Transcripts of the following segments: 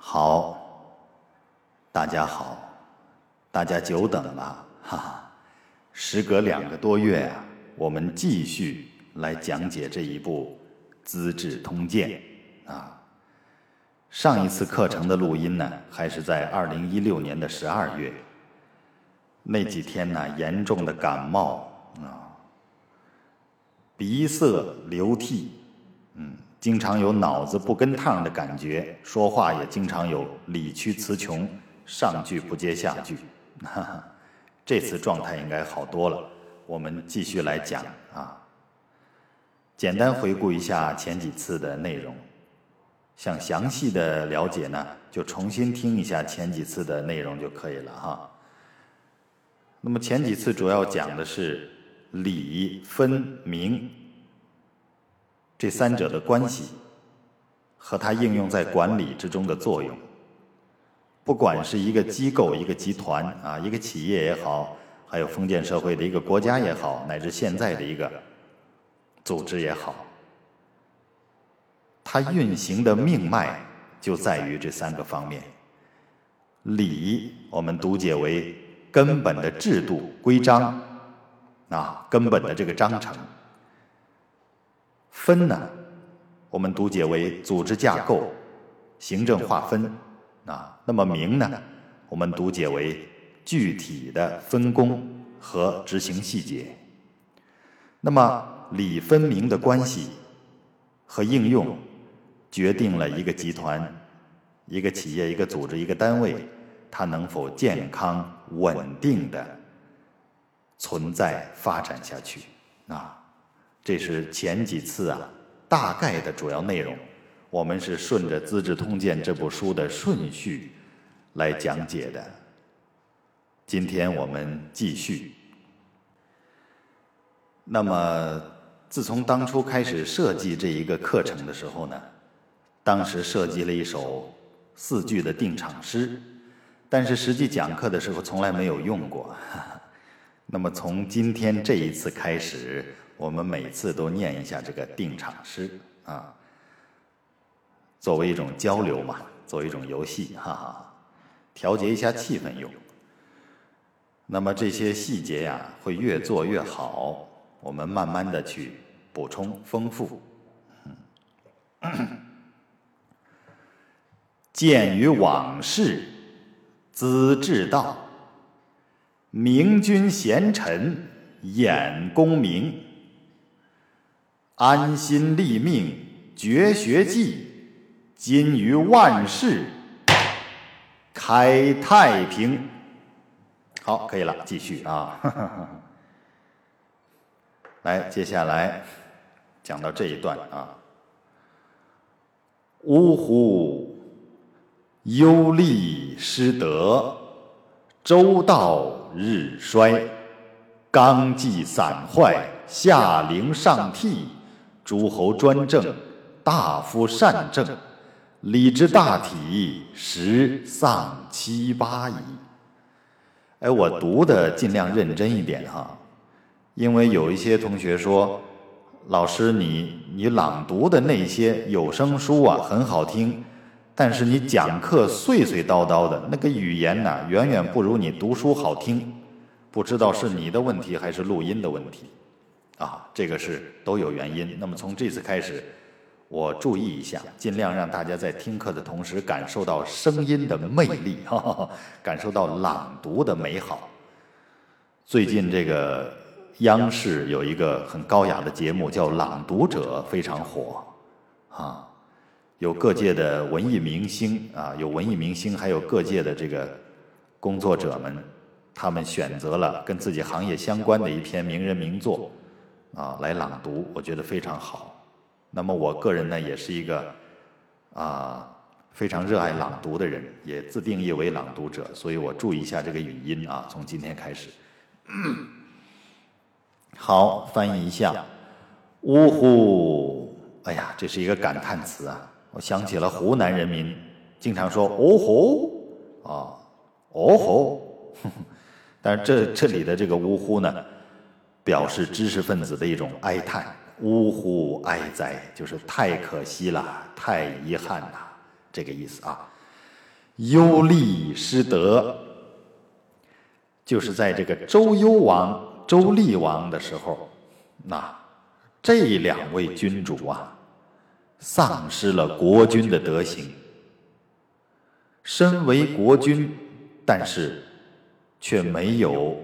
好，大家好，大家久等了，哈哈！时隔两个多月啊，我们继续来讲解这一部《资治通鉴》啊。上一次课程的录音呢，还是在二零一六年的十二月。那几天呢，严重的感冒啊，鼻塞流涕，嗯，经常有脑子不跟趟的感觉，说话也经常有理屈词穷，上句不接下句。哈哈，这次状态应该好多了。我们继续来讲啊，简单回顾一下前几次的内容。想详细的了解呢，就重新听一下前几次的内容就可以了哈。那么前几次主要讲的是理分明这三者的关系和它应用在管理之中的作用。不管是一个机构、一个集团啊，一个企业也好，还有封建社会的一个国家也好，乃至现在的一个组织也好。它运行的命脉就在于这三个方面：理，我们读解为根本的制度规章，啊，根本的这个章程；分呢，我们读解为组织架构、行政划分，啊，那么明呢，我们读解为具体的分工和执行细节。那么理分明的关系和应用。决定了一个集团、一个企业、一个组织、一个单位，它能否健康稳定的存在发展下去。啊，这是前几次啊大概的主要内容。我们是顺着《资治通鉴》这部书的顺序来讲解的。今天我们继续。那么，自从当初开始设计这一个课程的时候呢？当时设计了一首四句的定场诗，但是实际讲课的时候从来没有用过。那么从今天这一次开始，我们每次都念一下这个定场诗啊，作为一种交流嘛，作为一种游戏，哈哈，调节一下气氛用。那么这些细节呀，会越做越好，我们慢慢的去补充丰富。鉴于往事，资治道，明君贤臣演功名，安心立命绝学技，今于万世开太平。好，可以了，继续啊。来，接下来讲到这一段啊。呜呼！忧利失德，周道日衰，纲纪散坏，下陵上替，诸侯专政，大夫善政，礼之大体，十丧七八矣。哎，我读的尽量认真一点哈，因为有一些同学说，老师你你朗读的那些有声书啊，很好听。但是你讲课碎碎叨叨的那个语言呢，远远不如你读书好听。不知道是你的问题还是录音的问题，啊，这个是都有原因。那么从这次开始，我注意一下，尽量让大家在听课的同时感受到声音的魅力，哈哈感受到朗读的美好。最近这个央视有一个很高雅的节目叫《朗读者》，非常火，啊。有各界的文艺明星啊，有文艺明星，还有各界的这个工作者们，他们选择了跟自己行业相关的一篇名人名作啊来朗读，我觉得非常好。那么我个人呢，也是一个啊非常热爱朗读的人，也自定义为朗读者，所以我注意一下这个语音啊，从今天开始。好，翻译一下。呜呼！哎呀，这是一个感叹词啊。我想起了湖南人民经常说“哦吼”啊，“哦吼”，但是这这里的这个“呜呼”呢，表示知识分子的一种哀叹，“呜呼哀哉”，就是太可惜了，太遗憾了，这个意思啊。忧厉失德，就是在这个周幽王、周厉王的时候，那这两位君主啊，丧失了国君的德行。身为国君，但是却没有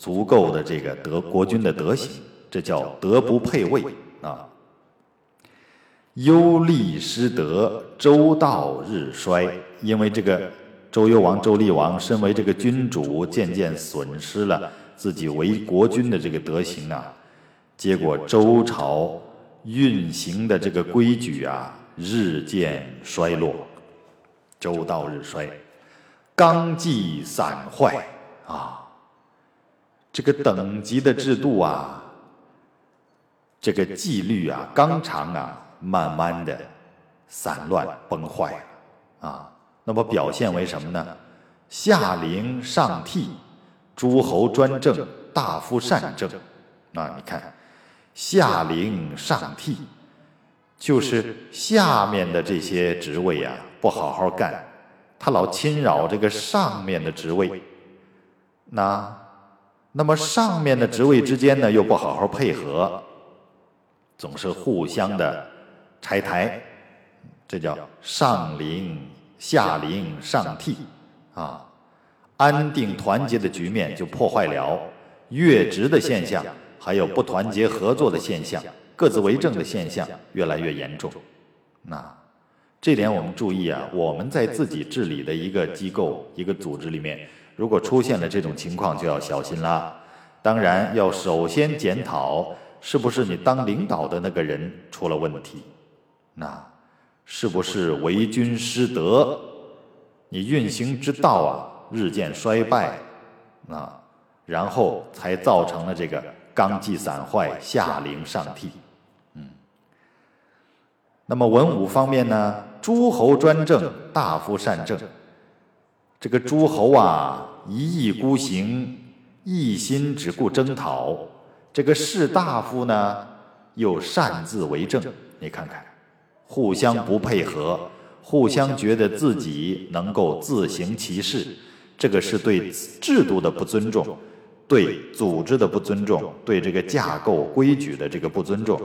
足够的这个德国君的德行，这叫德不配位啊。忧厉失德，周道日衰。因为这个周幽王、周厉王身为这个君主，渐渐损失了自己为国君的这个德行啊，结果周朝运行的这个规矩啊，日渐衰落，周道日衰，纲纪散坏啊，这个等级的制度啊，这个纪律啊，纲常啊。慢慢的散乱崩坏啊，那么表现为什么呢？下陵上替，诸侯专政，大夫善政。啊，你看，下陵上替，就是下面的这些职位啊，不好好干，他老侵扰这个上面的职位。那，那么上面的职位之间呢，又不好好配合，总是互相的。拆台，这叫上临下临上替，啊，安定团结的局面就破坏了，越职的现象，还有不团结合作的现象，各自为政的现象越来越严重。那这点我们注意啊，我们在自己治理的一个机构、一个组织里面，如果出现了这种情况，就要小心啦。当然要首先检讨，是不是你当领导的那个人出了问题。那是不是为君失德？你运行之道啊，日渐衰败，啊，然后才造成了这个纲纪散坏、下陵上替。嗯。那么文武方面呢？诸侯专政，大夫善政。这个诸侯啊，一意孤行，一心只顾征讨；这个士大夫呢，又擅自为政。你看看。互相不配合，互相觉得自己能够自行其事，这个是对制度的不尊重，对组织的不尊重，对这个架构规矩的这个不尊重，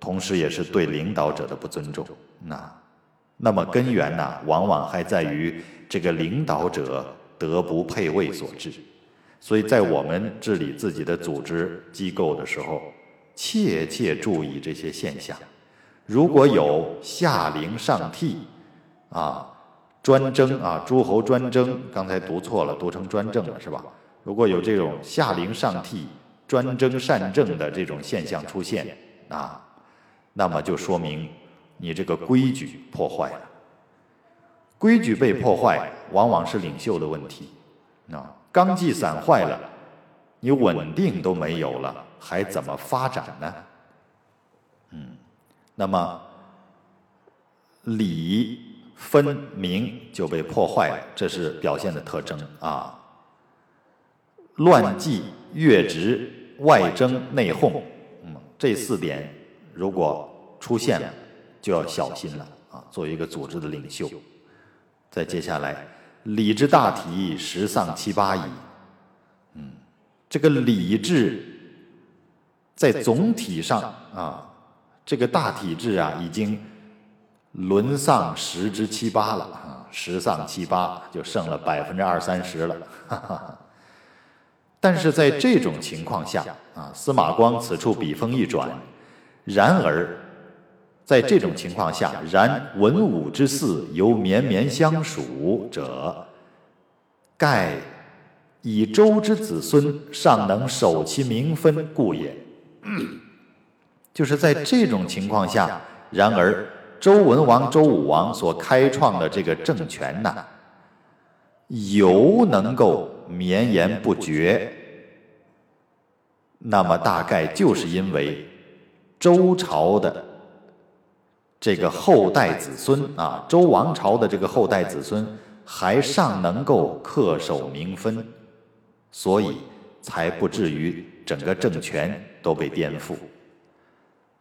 同时也是对领导者的不尊重。那，那么根源呢，往往还在于这个领导者德不配位所致。所以在我们治理自己的组织机构的时候，切切注意这些现象。如果有下陵上替，啊，专征啊，诸侯专征，刚才读错了，读成专政了，是吧？如果有这种下陵上替、专征善政的这种现象出现，啊，那么就说明你这个规矩破坏了。规矩被破坏，往往是领袖的问题，啊，纲纪散坏了，你稳定都没有了，还怎么发展呢？嗯。那么礼分明就被破坏了，这是表现的特征啊。乱纪、越职、外争、内讧，嗯，这四点如果出现了，就要小心了啊。作为一个组织的领袖，再接下来，礼之大体，十丧七八矣。嗯，这个礼制在总体上啊。这个大体制啊，已经沦丧十之七八了啊，十丧七八，就剩了百分之二三十了。但是在这种情况下啊，司马光此处笔锋一转，然而在这种情况下，然文武之嗣犹绵绵相属者，盖以周之子孙尚能守其名分故也。就是在这种情况下，然而周文王、周武王所开创的这个政权呢，犹能够绵延不绝，那么大概就是因为周朝的这个后代子孙啊，周王朝的这个后代子孙还尚能够恪守名分，所以才不至于整个政权都被颠覆。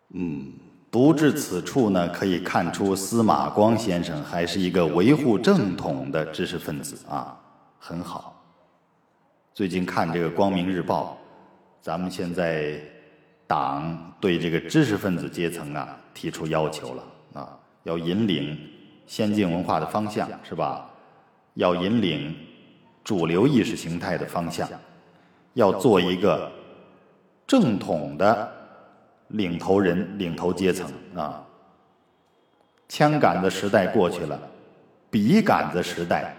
嗯，读至此处呢，可以看出司马光先生还是一个维护正统的知识分子啊，很好。最近看这个《光明日报》，咱们现在党对这个知识分子阶层啊提出要求了啊，要引领先进文化的方向，是吧？要引领主流意识形态的方向，要做一个正统的领头人、领头阶层啊。枪杆子时代过去了，笔杆子时代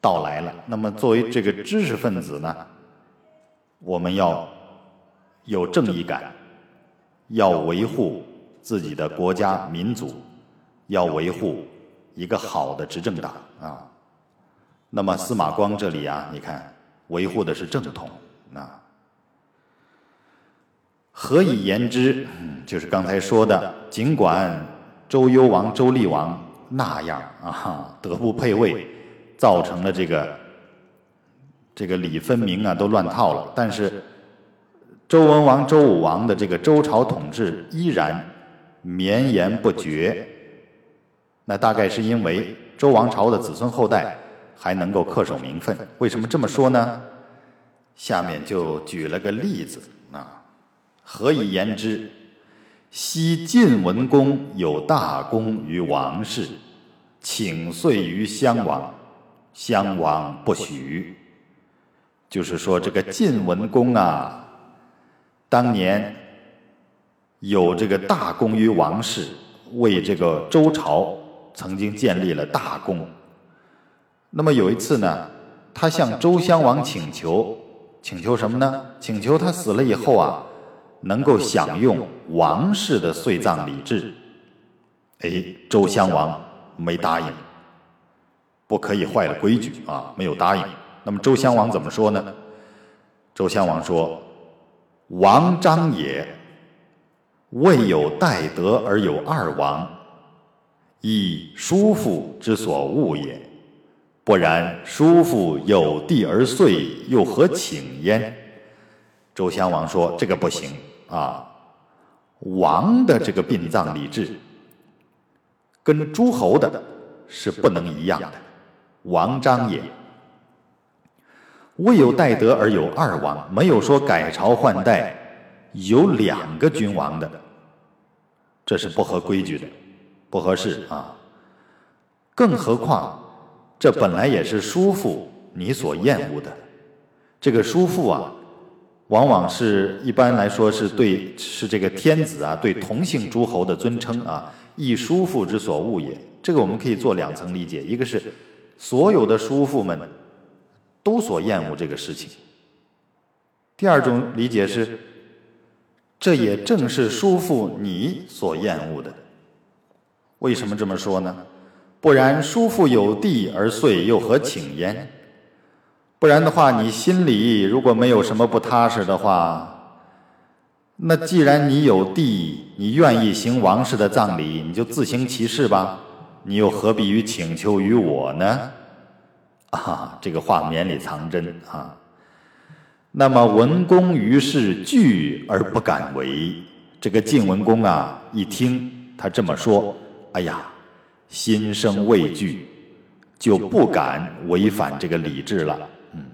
到来了。那么，作为这个知识分子呢，我们要有正义感，要维护自己的国家民族，要维护一个好的执政党啊。那么司马光这里啊，你看维护的是正统啊。何以言之？就是刚才说的，尽管周幽王、周厉王那样啊，德不配位，造成了这个这个礼分明啊，都乱套了。但是周文王、周武王的这个周朝统治依然绵延不绝。那大概是因为周王朝的子孙后代。还能够恪守名分，为什么这么说呢？下面就举了个例子啊。何以言之？昔晋文公有大功于王室，请遂于襄王，襄王不许。就是说，这个晋文公啊，当年有这个大功于王室，为这个周朝曾经建立了大功。那么有一次呢，他向周襄王请求，请求什么呢？请求他死了以后啊，能够享用王室的岁葬礼制。哎，周襄王没答应，不可以坏了规矩啊，没有答应。那么周襄王怎么说呢？周襄王说：“王章也，未有代德而有二王，以叔父之所恶也。”不然，叔父有地而遂，又何请焉？周襄王说：“这个不行啊！王的这个殡葬礼制，跟诸侯的是不能一样的。王章也，未有代德而有二王，没有说改朝换代有两个君王的，这是不合规矩的，不合适啊！更何况。”这本来也是叔父你所厌恶的，这个叔父啊，往往是一般来说是对是这个天子啊对同姓诸侯的尊称啊，亦叔父之所恶也。这个我们可以做两层理解，一个是所有的叔父们都所厌恶这个事情；第二种理解是，这也正是叔父你所厌恶的。为什么这么说呢？不然，叔父有地而遂，又何请焉？不然的话，你心里如果没有什么不踏实的话，那既然你有地，你愿意行王室的葬礼，你就自行其事吧。你又何必于请求于我呢？啊，这个话绵里藏针啊。那么文公于是惧而不敢为。这个晋文公啊，一听他这么说，哎呀！心生畏惧，就不敢违反这个礼制了。嗯，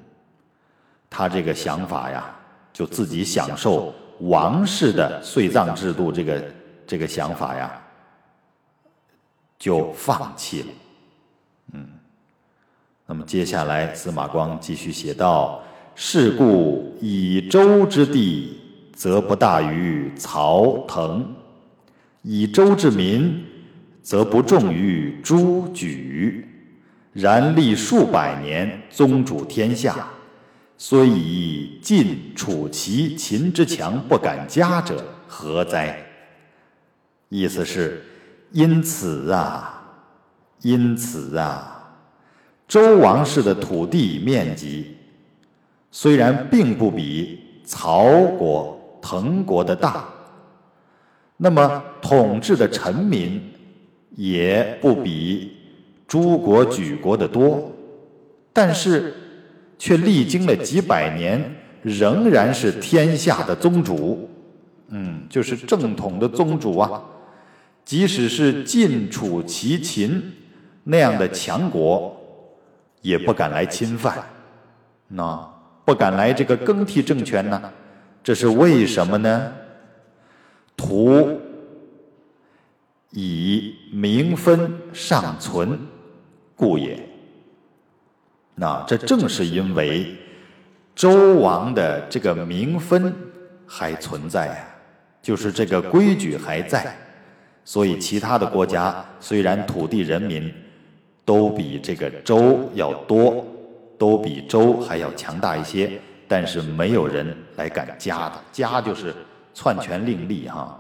他这个想法呀，就自己享受王室的岁葬制度，这个这个想法呀，就放弃了。嗯，那么接下来司马光继续写道：“是故以周之地，则不大于曹腾；以周之民。”则不重于诸举，然历数百年，宗主天下，虽以晋、楚、齐、秦之强不敢加者，何哉？意思是，因此啊，因此啊，周王室的土地面积虽然并不比曹国、滕国的大，那么统治的臣民。也不比诸国举国的多，但是却历经了几百年，仍然是天下的宗主嗯，就是正统的宗主啊。即使是晋、楚、齐、秦那样的强国，也不敢来侵犯，那不敢来这个更替政权呢？这是为什么呢？图以名分尚存故也。那这正是因为周王的这个名分还存在呀，就是这个规矩还在。所以，其他的国家虽然土地人民都比这个周要多，都比周还要强大一些，但是没有人来敢加的，加就是篡权另立哈，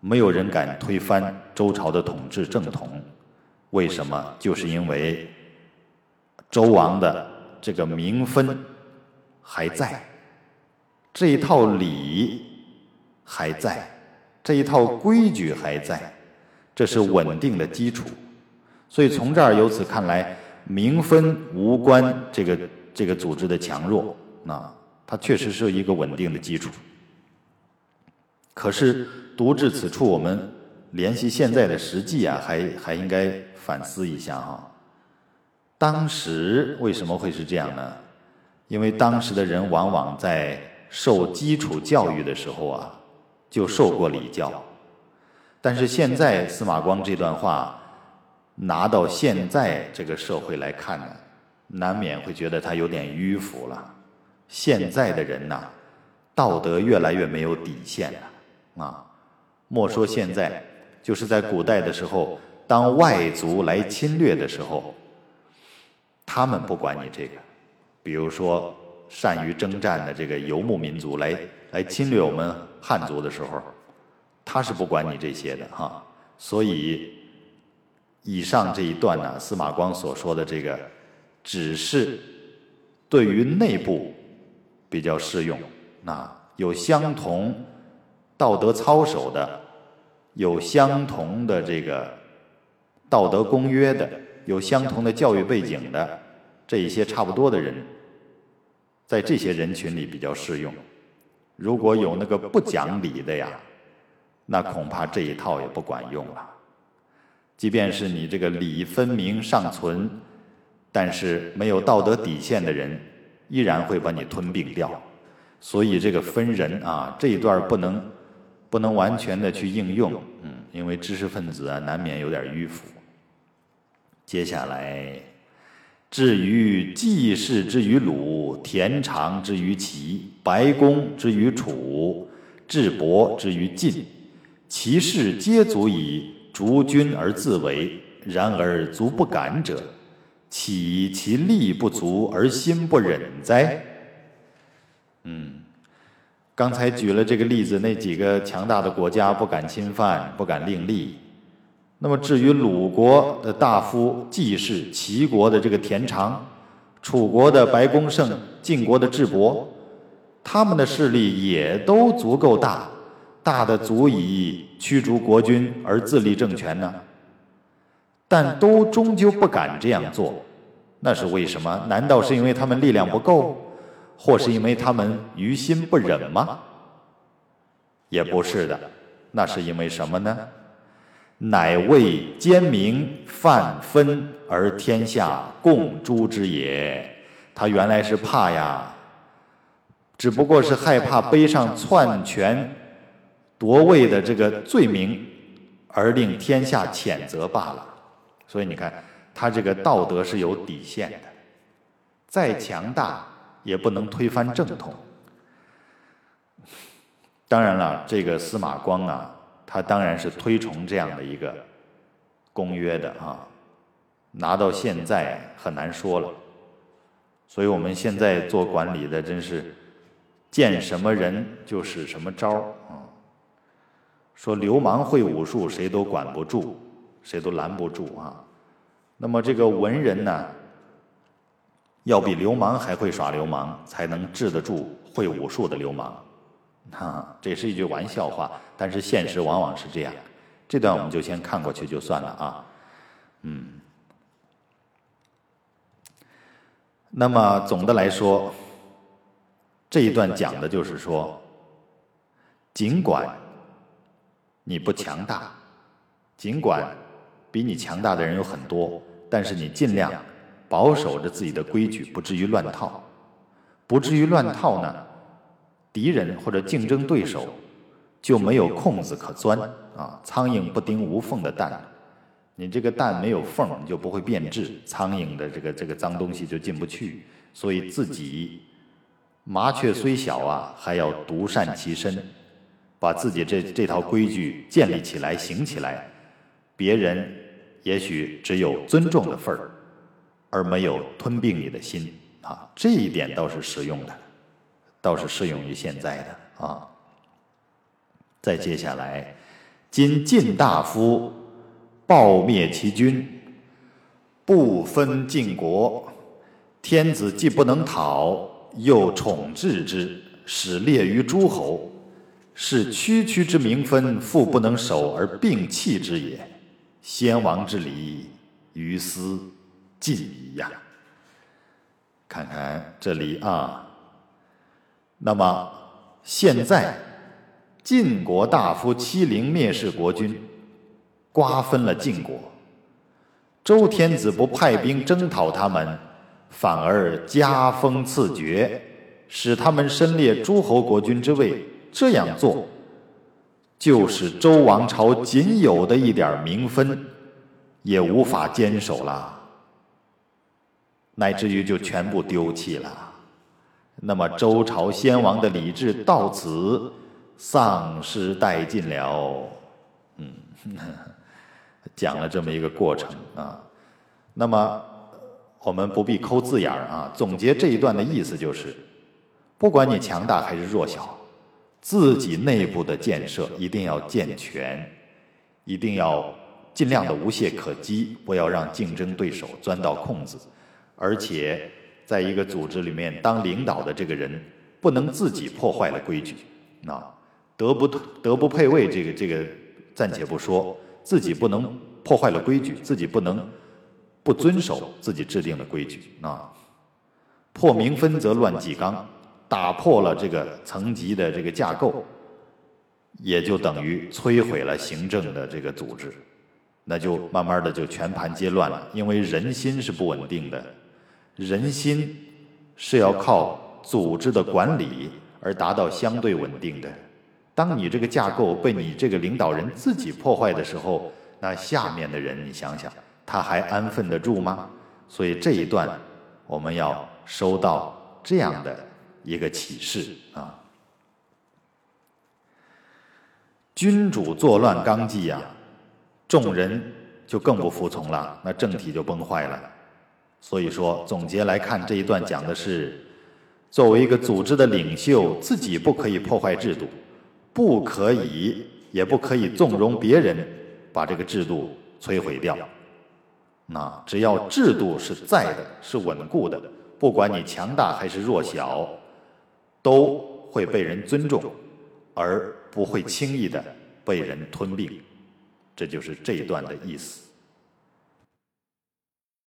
没有人敢推翻周朝的统治正统。为什么？就是因为周王的这个名分还在，这一套礼还在。这一套规矩还在，这是稳定的基础。所以从这儿由此看来，名分无关这个这个组织的强弱，那它确实是一个稳定的基础。可是读至此处，我们联系现在的实际啊，还还应该反思一下哈。当时为什么会是这样呢？因为当时的人往往在受基础教育的时候啊。就受过礼教，但是现在司马光这段话拿到现在这个社会来看呢，难免会觉得他有点迂腐了。现在的人呐，道德越来越没有底线了啊！莫说现在，就是在古代的时候，当外族来侵略的时候，他们不管你这个，比如说善于征战的这个游牧民族来来侵略我们。汉族的时候，他是不管你这些的哈，所以以上这一段呢，司马光所说的这个，只是对于内部比较适用，那有相同道德操守的，有相同的这个道德公约的，有相同的教育背景的这一些差不多的人，在这些人群里比较适用。如果有那个不讲理的呀，那恐怕这一套也不管用了。即便是你这个理分明尚存，但是没有道德底线的人，依然会把你吞并掉。所以这个分人啊，这一段不能不能完全的去应用，嗯，因为知识分子啊难免有点迂腐。接下来。至于季氏之于鲁，田常之于齐，白公之于楚，智伯之于晋，其事皆足以逐君而自为。然而足不敢者，岂其力不足而心不忍哉？嗯，刚才举了这个例子，那几个强大的国家不敢侵犯，不敢另立。那么至于鲁国的大夫季氏、齐国的这个田常、楚国的白公胜、晋国的智伯，他们的势力也都足够大，大的足以驱逐国君而自立政权呢。但都终究不敢这样做，那是为什么？难道是因为他们力量不够，或是因为他们于心不忍吗？也不是的，那是因为什么呢？乃为奸明犯分而天下共诛之也。他原来是怕呀，只不过是害怕背上篡权夺位的这个罪名，而令天下谴责罢了。所以你看，他这个道德是有底线的，再强大也不能推翻正统。当然了，这个司马光啊。他当然是推崇这样的一个公约的啊，拿到现在很难说了，所以我们现在做管理的真是见什么人就使什么招啊。说流氓会武术，谁都管不住，谁都拦不住啊。那么这个文人呢，要比流氓还会耍流氓，才能治得住会武术的流氓。啊，这是一句玩笑话，但是现实往往是这样。这段我们就先看过去就算了啊。嗯，那么总的来说，这一段讲的就是说，尽管你不强大，尽管比你强大的人有很多，但是你尽量保守着自己的规矩，不至于乱套。不至于乱套呢，敌人或者竞争对手就没有空子可钻啊！苍蝇不叮无缝的蛋，你这个蛋没有缝，你就不会变质，苍蝇的这个这个脏东西就进不去。所以自己麻雀虽小啊，还要独善其身，把自己这这套规矩建立起来、行起来，别人也许只有尊重的份儿，而没有吞并你的心。啊，这一点倒是实用的，倒是适用于现在的啊。再接下来，今晋大夫暴灭其君，不分晋国，天子既不能讨，又宠治之，使列于诸侯，是区区之名分，复不能守而并弃之也。先王之礼，于斯尽矣呀。看看这里啊，那么现在晋国大夫欺凌蔑视国君，瓜分了晋国。周天子不派兵征讨他们，反而加封赐爵，使他们身列诸侯国君之位。这样做，就是周王朝仅有的一点名分也无法坚守了。乃至于就全部丢弃了，那么周朝先王的礼制到此丧失殆尽了。嗯，讲了这么一个过程啊。那么我们不必抠字眼儿啊，总结这一段的意思就是：不管你强大还是弱小，自己内部的建设一定要健全，一定要尽量的无懈可击，不要让竞争对手钻到空子。而且，在一个组织里面当领导的这个人，不能自己破坏了规矩，那，德不德不配位，这个这个暂且不说，自己不能破坏了规矩，自己不能不遵守自己制定的规矩，啊，破名分则乱纪纲，打破了这个层级的这个架构，也就等于摧毁了行政的这个组织，那就慢慢的就全盘皆乱了，因为人心是不稳定的。人心是要靠组织的管理而达到相对稳定的。当你这个架构被你这个领导人自己破坏的时候，那下面的人，你想想，他还安分得住吗？所以这一段我们要收到这样的一个启示啊。君主作乱纲纪呀，众人就更不服从了，那政体就崩坏了。所以说，总结来看，这一段讲的是，作为一个组织的领袖，自己不可以破坏制度，不可以，也不可以纵容别人把这个制度摧毁掉。那只要制度是在的，是稳固的，不管你强大还是弱小，都会被人尊重，而不会轻易的被人吞并。这就是这一段的意思。